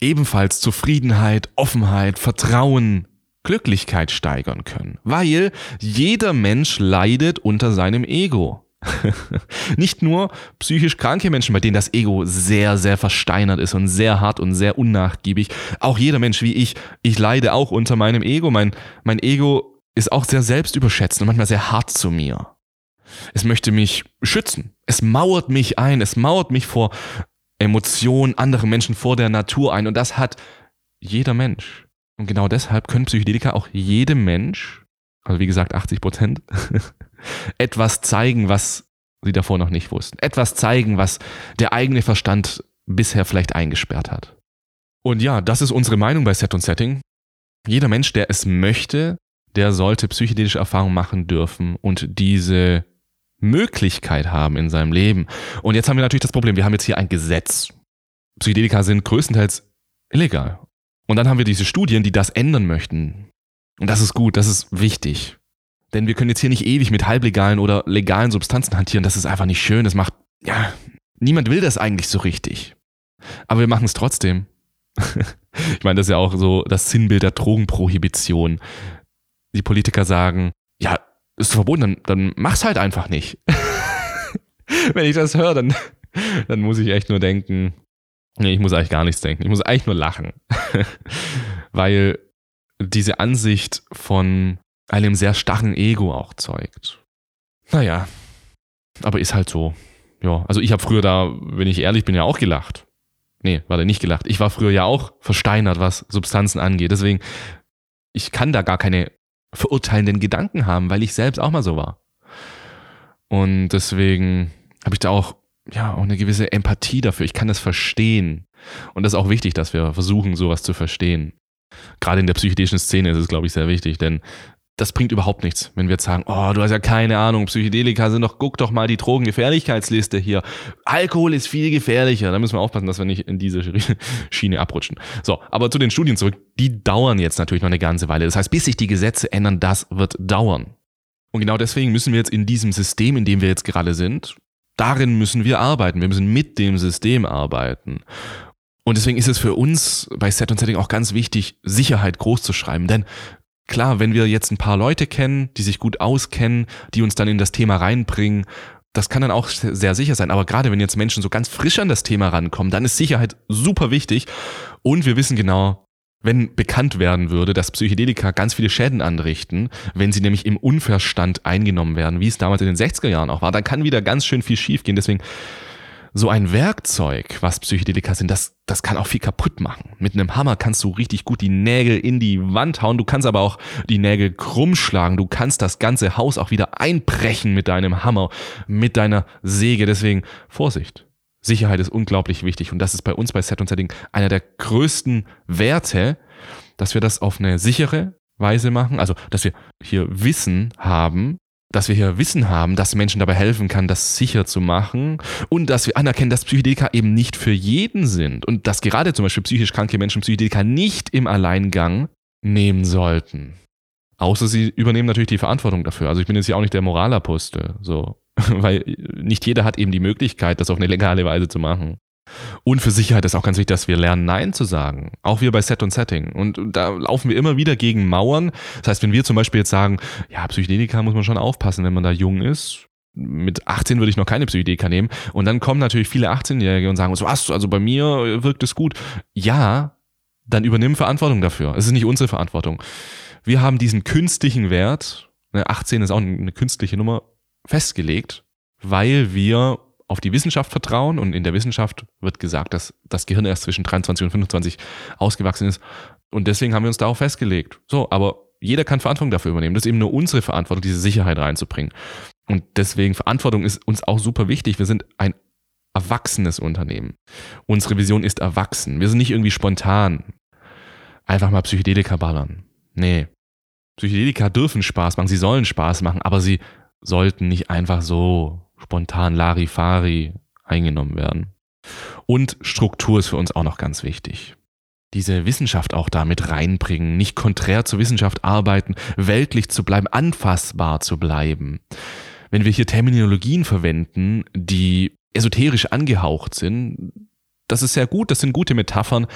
ebenfalls Zufriedenheit, Offenheit, Vertrauen, Glücklichkeit steigern können. Weil jeder Mensch leidet unter seinem Ego. Nicht nur psychisch kranke Menschen, bei denen das Ego sehr, sehr versteinert ist und sehr hart und sehr unnachgiebig. Auch jeder Mensch wie ich, ich leide auch unter meinem Ego. Mein, mein Ego ist auch sehr selbstüberschätzend und manchmal sehr hart zu mir. Es möchte mich schützen. Es mauert mich ein. Es mauert mich vor Emotionen anderen Menschen, vor der Natur ein. Und das hat jeder Mensch. Und genau deshalb können Psychedelika auch jedem Mensch also wie gesagt 80 Prozent, etwas zeigen, was sie davor noch nicht wussten. Etwas zeigen, was der eigene Verstand bisher vielleicht eingesperrt hat. Und ja, das ist unsere Meinung bei Set und Setting. Jeder Mensch, der es möchte, der sollte psychedelische Erfahrungen machen dürfen und diese Möglichkeit haben in seinem Leben. Und jetzt haben wir natürlich das Problem, wir haben jetzt hier ein Gesetz. Psychedelika sind größtenteils illegal. Und dann haben wir diese Studien, die das ändern möchten. Und das ist gut, das ist wichtig. Denn wir können jetzt hier nicht ewig mit halblegalen oder legalen Substanzen hantieren. Das ist einfach nicht schön. Das macht, ja, niemand will das eigentlich so richtig. Aber wir machen es trotzdem. ich meine, das ist ja auch so das Sinnbild der Drogenprohibition. Die Politiker sagen, ja, ist verboten, dann, dann mach's halt einfach nicht. Wenn ich das höre, dann, dann muss ich echt nur denken, nee, ich muss eigentlich gar nichts denken. Ich muss eigentlich nur lachen. Weil diese Ansicht von einem sehr starren Ego auch zeugt. Naja, aber ist halt so. Ja, also ich habe früher da, wenn ich ehrlich bin, ja auch gelacht. Nee, war da nicht gelacht. Ich war früher ja auch versteinert, was Substanzen angeht. Deswegen, ich kann da gar keine verurteilenden Gedanken haben, weil ich selbst auch mal so war. Und deswegen habe ich da auch, ja, auch eine gewisse Empathie dafür. Ich kann das verstehen. Und das ist auch wichtig, dass wir versuchen, sowas zu verstehen. Gerade in der psychedelischen Szene ist es, glaube ich, sehr wichtig, denn das bringt überhaupt nichts, wenn wir jetzt sagen, oh, du hast ja keine Ahnung, Psychedelika sind doch, guck doch mal die Drogengefährlichkeitsliste hier. Alkohol ist viel gefährlicher. Da müssen wir aufpassen, dass wir nicht in diese Schiene abrutschen. So, aber zu den Studien zurück. Die dauern jetzt natürlich noch eine ganze Weile. Das heißt, bis sich die Gesetze ändern, das wird dauern. Und genau deswegen müssen wir jetzt in diesem System, in dem wir jetzt gerade sind, darin müssen wir arbeiten. Wir müssen mit dem System arbeiten. Und deswegen ist es für uns bei Set und Setting auch ganz wichtig, Sicherheit groß zu schreiben. Denn klar, wenn wir jetzt ein paar Leute kennen, die sich gut auskennen, die uns dann in das Thema reinbringen, das kann dann auch sehr sicher sein. Aber gerade wenn jetzt Menschen so ganz frisch an das Thema rankommen, dann ist Sicherheit super wichtig. Und wir wissen genau, wenn bekannt werden würde, dass Psychedelika ganz viele Schäden anrichten, wenn sie nämlich im Unverstand eingenommen werden, wie es damals in den 60er Jahren auch war, dann kann wieder ganz schön viel schiefgehen. Deswegen so ein Werkzeug, was Psychedelika sind, das, das kann auch viel kaputt machen. Mit einem Hammer kannst du richtig gut die Nägel in die Wand hauen, du kannst aber auch die Nägel krumm schlagen, du kannst das ganze Haus auch wieder einbrechen mit deinem Hammer, mit deiner Säge. Deswegen Vorsicht. Sicherheit ist unglaublich wichtig und das ist bei uns bei Set und Setting einer der größten Werte, dass wir das auf eine sichere Weise machen, also dass wir hier Wissen haben, dass wir hier Wissen haben, das Menschen dabei helfen kann, das sicher zu machen und dass wir anerkennen, dass Psychedelika eben nicht für jeden sind und dass gerade zum Beispiel psychisch kranke Menschen Psychedelika nicht im Alleingang nehmen sollten. Außer sie übernehmen natürlich die Verantwortung dafür. Also ich bin jetzt ja auch nicht der Moralapostel, so, weil nicht jeder hat eben die Möglichkeit, das auf eine legale Weise zu machen. Und für Sicherheit ist auch ganz wichtig, dass wir lernen, Nein zu sagen. Auch wir bei Set und Setting. Und da laufen wir immer wieder gegen Mauern. Das heißt, wenn wir zum Beispiel jetzt sagen, ja, Psychedelika muss man schon aufpassen, wenn man da jung ist. Mit 18 würde ich noch keine Psychedelika nehmen. Und dann kommen natürlich viele 18-Jährige und sagen, was, also bei mir wirkt es gut. Ja, dann übernimm Verantwortung dafür. Es ist nicht unsere Verantwortung. Wir haben diesen künstlichen Wert, 18 ne, ist auch eine künstliche Nummer, festgelegt, weil wir auf die Wissenschaft vertrauen und in der Wissenschaft wird gesagt, dass das Gehirn erst zwischen 23 und 25 ausgewachsen ist. Und deswegen haben wir uns darauf festgelegt. So, aber jeder kann Verantwortung dafür übernehmen. Das ist eben nur unsere Verantwortung, diese Sicherheit reinzubringen. Und deswegen Verantwortung ist uns auch super wichtig. Wir sind ein erwachsenes Unternehmen. Unsere Vision ist erwachsen. Wir sind nicht irgendwie spontan. Einfach mal Psychedelika ballern. Nee. Psychedelika dürfen Spaß machen, sie sollen Spaß machen, aber sie sollten nicht einfach so spontan Larifari eingenommen werden. Und Struktur ist für uns auch noch ganz wichtig. Diese Wissenschaft auch da mit reinbringen, nicht konträr zur Wissenschaft arbeiten, weltlich zu bleiben, anfassbar zu bleiben. Wenn wir hier Terminologien verwenden, die esoterisch angehaucht sind, das ist sehr gut, das sind gute Metaphern,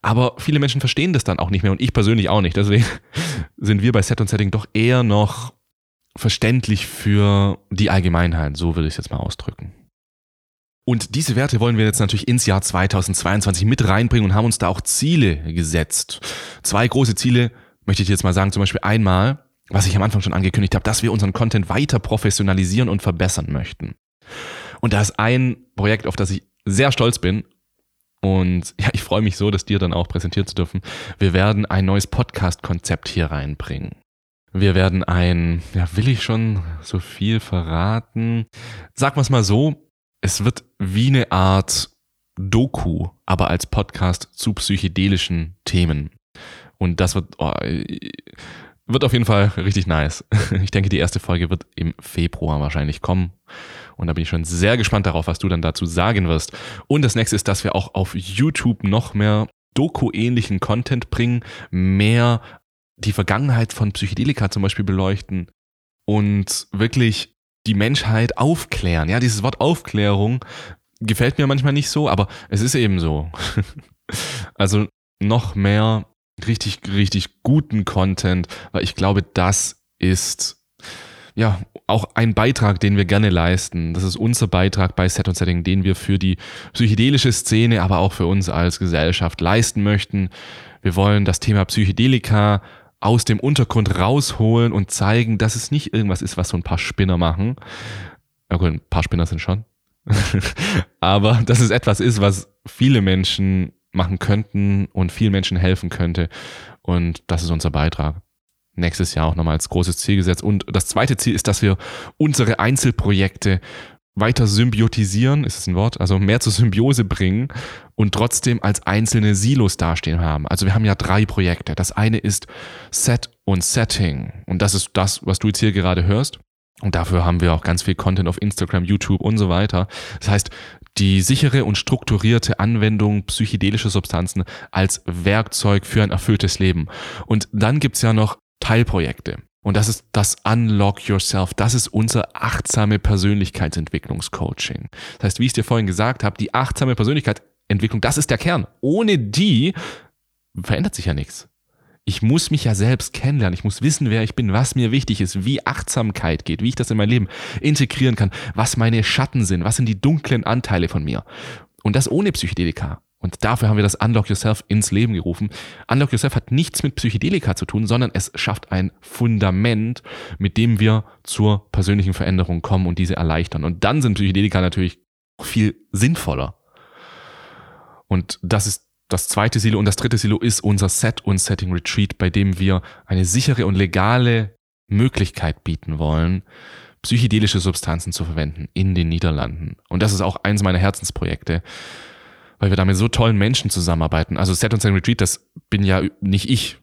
aber viele Menschen verstehen das dann auch nicht mehr und ich persönlich auch nicht. Deswegen sind wir bei Set und Setting doch eher noch verständlich für die Allgemeinheit, so will ich es jetzt mal ausdrücken. Und diese Werte wollen wir jetzt natürlich ins Jahr 2022 mit reinbringen und haben uns da auch Ziele gesetzt. Zwei große Ziele möchte ich jetzt mal sagen. Zum Beispiel einmal, was ich am Anfang schon angekündigt habe, dass wir unseren Content weiter professionalisieren und verbessern möchten. Und da ist ein Projekt, auf das ich sehr stolz bin. Und ja, ich freue mich so, das dir dann auch präsentieren zu dürfen. Wir werden ein neues Podcast-Konzept hier reinbringen. Wir werden ein, ja, will ich schon so viel verraten? Sag wir es mal so, es wird wie eine Art Doku, aber als Podcast zu psychedelischen Themen. Und das wird, oh, wird auf jeden Fall richtig nice. Ich denke, die erste Folge wird im Februar wahrscheinlich kommen. Und da bin ich schon sehr gespannt darauf, was du dann dazu sagen wirst. Und das nächste ist, dass wir auch auf YouTube noch mehr Doku-ähnlichen Content bringen, mehr die Vergangenheit von Psychedelika zum Beispiel beleuchten und wirklich die Menschheit aufklären. Ja, dieses Wort Aufklärung gefällt mir manchmal nicht so, aber es ist eben so. also noch mehr richtig, richtig guten Content, weil ich glaube, das ist ja auch ein Beitrag, den wir gerne leisten. Das ist unser Beitrag bei Set und Setting, den wir für die psychedelische Szene, aber auch für uns als Gesellschaft leisten möchten. Wir wollen das Thema Psychedelika aus dem Untergrund rausholen und zeigen, dass es nicht irgendwas ist, was so ein paar Spinner machen. Gut, ein paar Spinner sind schon. aber dass es etwas ist, was viele Menschen machen könnten und vielen Menschen helfen könnte. Und das ist unser Beitrag. Nächstes Jahr auch nochmal als großes Ziel gesetzt. Und das zweite Ziel ist, dass wir unsere Einzelprojekte weiter symbiotisieren, ist es ein Wort, also mehr zur Symbiose bringen und trotzdem als einzelne Silos dastehen haben. Also wir haben ja drei Projekte. Das eine ist Set und Setting. Und das ist das, was du jetzt hier gerade hörst. Und dafür haben wir auch ganz viel Content auf Instagram, YouTube und so weiter. Das heißt, die sichere und strukturierte Anwendung psychedelischer Substanzen als Werkzeug für ein erfülltes Leben. Und dann gibt's ja noch Teilprojekte. Und das ist das Unlock Yourself. Das ist unser achtsame Persönlichkeitsentwicklungscoaching. Das heißt, wie ich es dir vorhin gesagt habe, die achtsame Persönlichkeitsentwicklung, das ist der Kern. Ohne die verändert sich ja nichts. Ich muss mich ja selbst kennenlernen. Ich muss wissen, wer ich bin, was mir wichtig ist, wie Achtsamkeit geht, wie ich das in mein Leben integrieren kann, was meine Schatten sind, was sind die dunklen Anteile von mir. Und das ohne Psychedelika. Und dafür haben wir das Unlock Yourself ins Leben gerufen. Unlock Yourself hat nichts mit Psychedelika zu tun, sondern es schafft ein Fundament, mit dem wir zur persönlichen Veränderung kommen und diese erleichtern. Und dann sind Psychedelika natürlich viel sinnvoller. Und das ist das zweite Silo und das dritte Silo ist unser Set und Setting Retreat, bei dem wir eine sichere und legale Möglichkeit bieten wollen, psychedelische Substanzen zu verwenden in den Niederlanden. Und das ist auch eins meiner Herzensprojekte, weil wir da mit so tollen Menschen zusammenarbeiten. Also Set und Setting Retreat, das bin ja nicht ich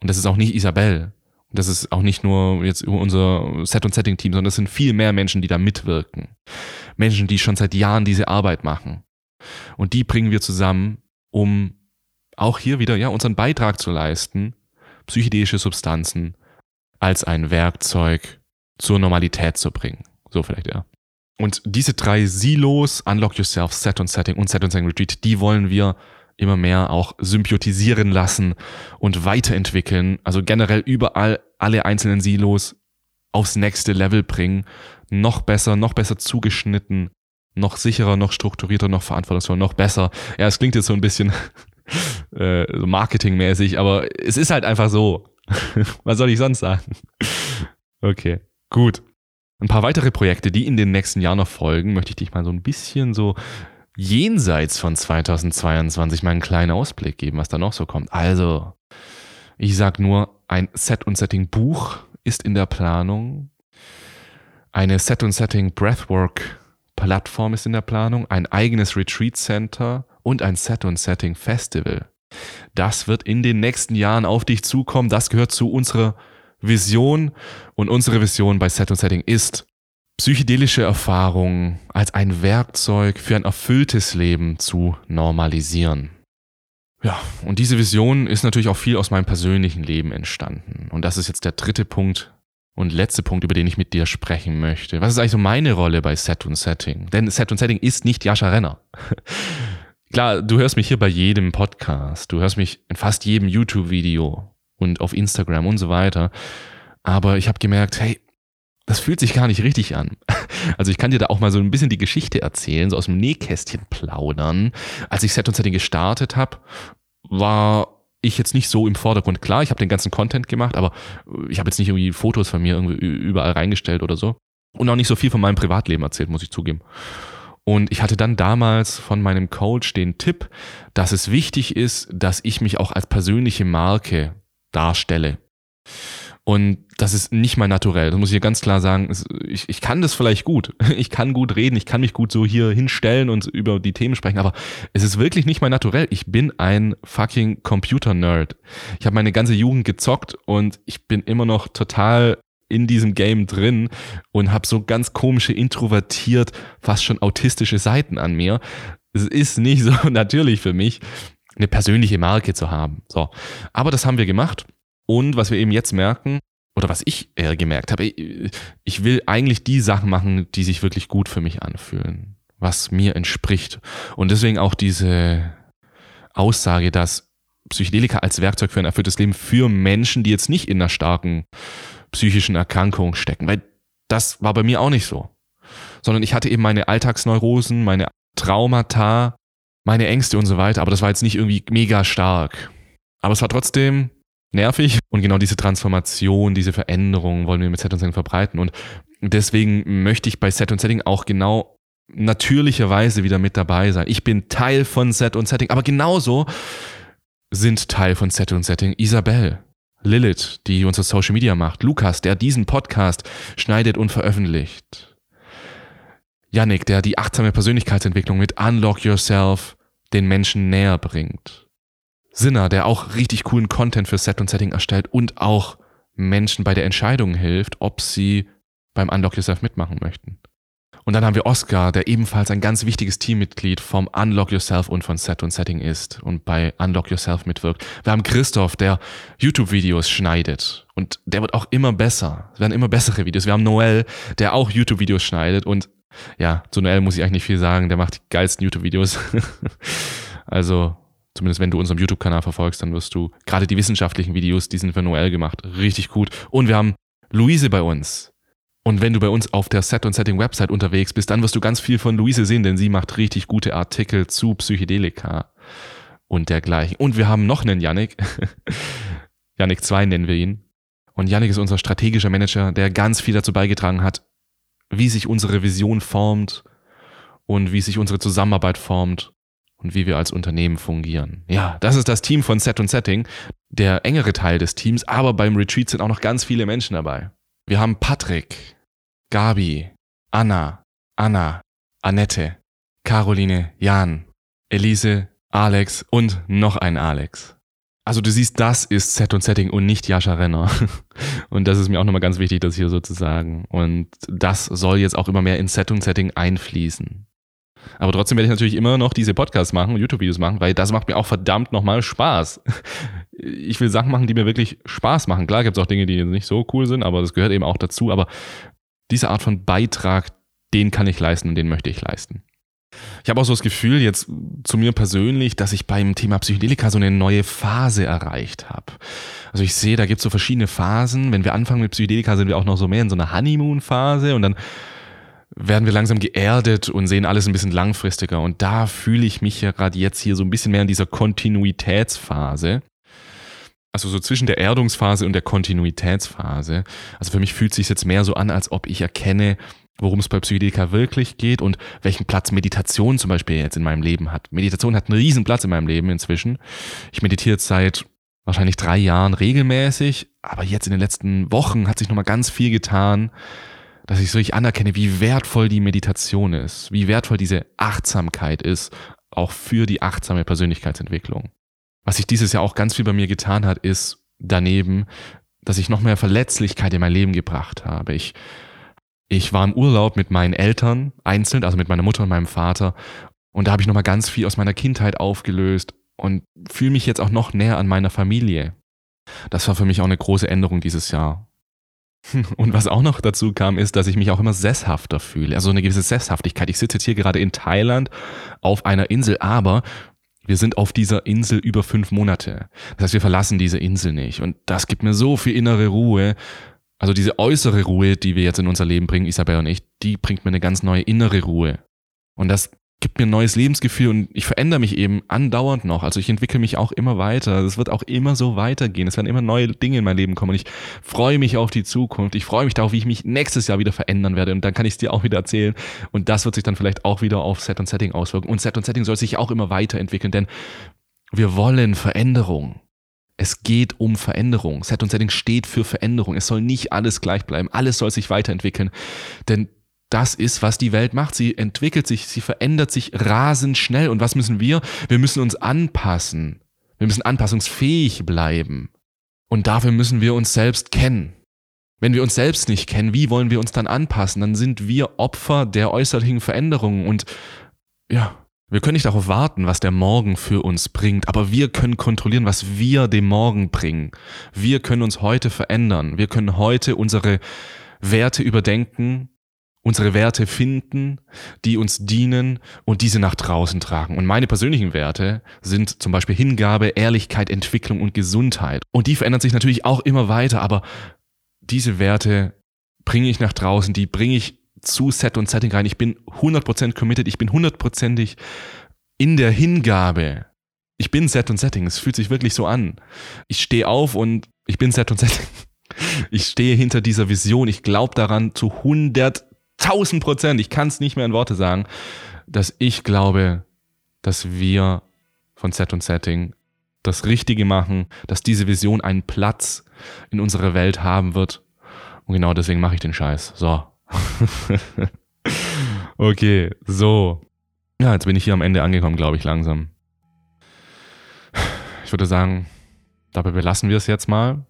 und das ist auch nicht Isabel. Und das ist auch nicht nur jetzt unser Set- und Setting-Team, sondern es sind viel mehr Menschen, die da mitwirken. Menschen, die schon seit Jahren diese Arbeit machen. Und die bringen wir zusammen um auch hier wieder ja unseren Beitrag zu leisten, psychedelische Substanzen als ein Werkzeug zur Normalität zu bringen. So vielleicht ja. Und diese drei Silos, Unlock Yourself, Set und Setting und Set und Setting Retreat, die wollen wir immer mehr auch symbiotisieren lassen und weiterentwickeln. Also generell überall alle einzelnen Silos aufs nächste Level bringen. Noch besser, noch besser zugeschnitten, noch sicherer, noch strukturierter, noch verantwortungsvoller, noch besser. Ja, es klingt jetzt so ein bisschen äh, marketingmäßig, aber es ist halt einfach so. Was soll ich sonst sagen? Okay, gut. Ein paar weitere Projekte, die in den nächsten Jahren noch folgen, möchte ich dich mal so ein bisschen so jenseits von 2022 mal einen kleinen Ausblick geben, was da noch so kommt. Also, ich sag nur, ein Set- und Setting-Buch ist in der Planung. Eine Set- und Setting Breathwork Plattform ist in der Planung, ein eigenes Retreat Center und ein Set und Setting Festival. Das wird in den nächsten Jahren auf dich zukommen. Das gehört zu unserer Vision und unsere Vision bei Set und Setting ist, psychedelische Erfahrungen als ein Werkzeug für ein erfülltes Leben zu normalisieren. Ja, und diese Vision ist natürlich auch viel aus meinem persönlichen Leben entstanden. Und das ist jetzt der dritte Punkt, und letzte Punkt, über den ich mit dir sprechen möchte. Was ist eigentlich so meine Rolle bei Set und Setting? Denn Set und Setting ist nicht Jascha Renner. Klar, du hörst mich hier bei jedem Podcast, du hörst mich in fast jedem YouTube-Video und auf Instagram und so weiter. Aber ich habe gemerkt, hey, das fühlt sich gar nicht richtig an. Also ich kann dir da auch mal so ein bisschen die Geschichte erzählen, so aus dem Nähkästchen plaudern. Als ich Set und Setting gestartet habe, war ich jetzt nicht so im Vordergrund. Klar, ich habe den ganzen Content gemacht, aber ich habe jetzt nicht irgendwie Fotos von mir irgendwie überall reingestellt oder so. Und auch nicht so viel von meinem Privatleben erzählt, muss ich zugeben. Und ich hatte dann damals von meinem Coach den Tipp, dass es wichtig ist, dass ich mich auch als persönliche Marke darstelle. Und das ist nicht mein Naturell. Das muss ich hier ganz klar sagen. Ich, ich kann das vielleicht gut. Ich kann gut reden. Ich kann mich gut so hier hinstellen und über die Themen sprechen. Aber es ist wirklich nicht mein Naturell. Ich bin ein fucking Computer-Nerd. Ich habe meine ganze Jugend gezockt und ich bin immer noch total in diesem Game drin und habe so ganz komische, introvertiert, fast schon autistische Seiten an mir. Es ist nicht so natürlich für mich, eine persönliche Marke zu haben. So. Aber das haben wir gemacht. Und was wir eben jetzt merken, oder was ich eher gemerkt habe, ich will eigentlich die Sachen machen, die sich wirklich gut für mich anfühlen, was mir entspricht. Und deswegen auch diese Aussage, dass Psychedelika als Werkzeug für ein erfülltes Leben für Menschen, die jetzt nicht in einer starken psychischen Erkrankung stecken, weil das war bei mir auch nicht so. Sondern ich hatte eben meine Alltagsneurosen, meine Traumata, meine Ängste und so weiter, aber das war jetzt nicht irgendwie mega stark. Aber es war trotzdem nervig und genau diese Transformation, diese Veränderung wollen wir mit Set und Setting verbreiten und deswegen möchte ich bei Set und Setting auch genau natürlicherweise wieder mit dabei sein. Ich bin Teil von Set und Setting, aber genauso sind Teil von Set und Setting Isabel, Lilith, die unser Social Media macht, Lukas, der diesen Podcast schneidet und veröffentlicht. Yannick, der die achtsame Persönlichkeitsentwicklung mit Unlock Yourself den Menschen näher bringt. Sinner, der auch richtig coolen Content für Set und Setting erstellt und auch Menschen bei der Entscheidung hilft, ob sie beim Unlock Yourself mitmachen möchten. Und dann haben wir Oscar, der ebenfalls ein ganz wichtiges Teammitglied vom Unlock Yourself und von Set und Setting ist und bei Unlock Yourself mitwirkt. Wir haben Christoph, der YouTube-Videos schneidet und der wird auch immer besser. Es werden immer bessere Videos. Wir haben Noel, der auch YouTube-Videos schneidet und ja, zu Noel muss ich eigentlich nicht viel sagen, der macht die geilsten YouTube-Videos. also zumindest wenn du unseren YouTube-Kanal verfolgst, dann wirst du gerade die wissenschaftlichen Videos, die sind für Noel gemacht, richtig gut. Und wir haben Luise bei uns. Und wenn du bei uns auf der Set- und Setting-Website unterwegs bist, dann wirst du ganz viel von Luise sehen, denn sie macht richtig gute Artikel zu Psychedelika und dergleichen. Und wir haben noch einen Yannick. Yannick 2 nennen wir ihn. Und Yannick ist unser strategischer Manager, der ganz viel dazu beigetragen hat, wie sich unsere Vision formt und wie sich unsere Zusammenarbeit formt und wie wir als Unternehmen fungieren. Ja, das ist das Team von Set und Setting, der engere Teil des Teams, aber beim Retreat sind auch noch ganz viele Menschen dabei. Wir haben Patrick, Gabi, Anna, Anna, Annette, Caroline, Jan, Elise, Alex und noch ein Alex. Also du siehst, das ist Set und Setting und nicht Jascha Renner. Und das ist mir auch nochmal ganz wichtig, das hier so zu sagen. Und das soll jetzt auch immer mehr in Set und Setting einfließen. Aber trotzdem werde ich natürlich immer noch diese Podcasts machen YouTube-Videos machen, weil das macht mir auch verdammt nochmal Spaß. Ich will Sachen machen, die mir wirklich Spaß machen. Klar gibt es auch Dinge, die nicht so cool sind, aber das gehört eben auch dazu. Aber diese Art von Beitrag, den kann ich leisten und den möchte ich leisten. Ich habe auch so das Gefühl, jetzt zu mir persönlich, dass ich beim Thema Psychedelika so eine neue Phase erreicht habe. Also ich sehe, da gibt es so verschiedene Phasen. Wenn wir anfangen mit Psychedelika, sind wir auch noch so mehr in so einer Honeymoon-Phase und dann werden wir langsam geerdet und sehen alles ein bisschen langfristiger. Und da fühle ich mich ja gerade jetzt hier so ein bisschen mehr in dieser Kontinuitätsphase. Also so zwischen der Erdungsphase und der Kontinuitätsphase. Also für mich fühlt es sich jetzt mehr so an, als ob ich erkenne, worum es bei Psychedelika wirklich geht und welchen Platz Meditation zum Beispiel jetzt in meinem Leben hat. Meditation hat einen riesen Platz in meinem Leben inzwischen. Ich meditiere seit wahrscheinlich drei Jahren regelmäßig, aber jetzt in den letzten Wochen hat sich nochmal ganz viel getan dass ich so richtig anerkenne, wie wertvoll die Meditation ist, wie wertvoll diese Achtsamkeit ist, auch für die achtsame Persönlichkeitsentwicklung. Was sich dieses Jahr auch ganz viel bei mir getan hat, ist daneben, dass ich noch mehr Verletzlichkeit in mein Leben gebracht habe. Ich, ich war im Urlaub mit meinen Eltern einzeln, also mit meiner Mutter und meinem Vater, und da habe ich nochmal ganz viel aus meiner Kindheit aufgelöst und fühle mich jetzt auch noch näher an meiner Familie. Das war für mich auch eine große Änderung dieses Jahr. Und was auch noch dazu kam, ist, dass ich mich auch immer sesshafter fühle. Also eine gewisse Sesshaftigkeit. Ich sitze jetzt hier gerade in Thailand auf einer Insel, aber wir sind auf dieser Insel über fünf Monate. Das heißt, wir verlassen diese Insel nicht. Und das gibt mir so viel innere Ruhe. Also diese äußere Ruhe, die wir jetzt in unser Leben bringen, Isabel und ich, die bringt mir eine ganz neue innere Ruhe. Und das gibt mir ein neues Lebensgefühl und ich verändere mich eben andauernd noch. Also ich entwickle mich auch immer weiter. Es wird auch immer so weitergehen. Es werden immer neue Dinge in mein Leben kommen. Und ich freue mich auf die Zukunft. Ich freue mich darauf, wie ich mich nächstes Jahr wieder verändern werde. Und dann kann ich es dir auch wieder erzählen. Und das wird sich dann vielleicht auch wieder auf Set und Setting auswirken. Und Set und Setting soll sich auch immer weiterentwickeln, denn wir wollen Veränderung. Es geht um Veränderung. Set und Setting steht für Veränderung. Es soll nicht alles gleich bleiben. Alles soll sich weiterentwickeln. Denn das ist, was die Welt macht. Sie entwickelt sich, sie verändert sich rasend schnell. Und was müssen wir? Wir müssen uns anpassen. Wir müssen anpassungsfähig bleiben. Und dafür müssen wir uns selbst kennen. Wenn wir uns selbst nicht kennen, wie wollen wir uns dann anpassen? Dann sind wir Opfer der äußerlichen Veränderungen. Und ja, wir können nicht darauf warten, was der Morgen für uns bringt, aber wir können kontrollieren, was wir dem Morgen bringen. Wir können uns heute verändern. Wir können heute unsere Werte überdenken, unsere Werte finden, die uns dienen und diese nach draußen tragen. Und meine persönlichen Werte sind zum Beispiel Hingabe, Ehrlichkeit, Entwicklung und Gesundheit. Und die verändern sich natürlich auch immer weiter, aber diese Werte bringe ich nach draußen, die bringe ich zu Set und Setting rein. Ich bin 100% committed, ich bin hundertprozentig in der Hingabe. Ich bin Set und Setting, es fühlt sich wirklich so an. Ich stehe auf und ich bin Set und Setting. Ich stehe hinter dieser Vision, ich glaube daran zu 100.000 Prozent, ich kann es nicht mehr in Worte sagen, dass ich glaube, dass wir von Set und Setting das Richtige machen, dass diese Vision einen Platz in unserer Welt haben wird. Und genau deswegen mache ich den Scheiß. So, okay, so. Ja, jetzt bin ich hier am Ende angekommen, glaube ich, langsam. Ich würde sagen, dabei belassen wir es jetzt mal.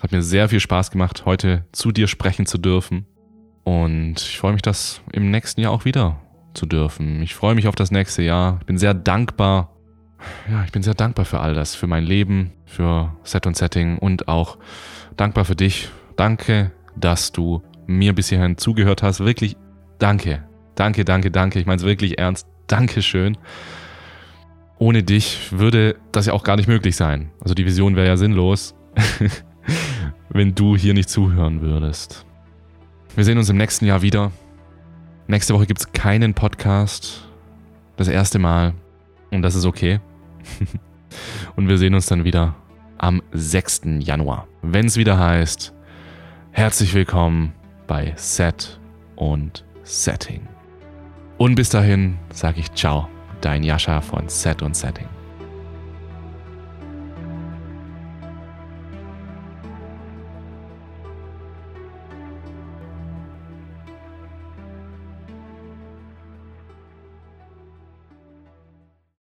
Hat mir sehr viel Spaß gemacht, heute zu dir sprechen zu dürfen. Und ich freue mich, das im nächsten Jahr auch wieder zu dürfen. Ich freue mich auf das nächste Jahr. Ich bin sehr dankbar. Ja, ich bin sehr dankbar für all das, für mein Leben, für Set und Setting und auch dankbar für dich. Danke, dass du mir bis hierhin zugehört hast. Wirklich danke. Danke, danke, danke. Ich meine es wirklich ernst. Dankeschön. Ohne dich würde das ja auch gar nicht möglich sein. Also die Vision wäre ja sinnlos, wenn du hier nicht zuhören würdest. Wir sehen uns im nächsten Jahr wieder. Nächste Woche gibt es keinen Podcast. Das erste Mal. Und das ist okay. Und wir sehen uns dann wieder am 6. Januar. Wenn es wieder heißt, herzlich willkommen bei Set und Setting. Und bis dahin sage ich ciao, dein Jascha von Set und Setting.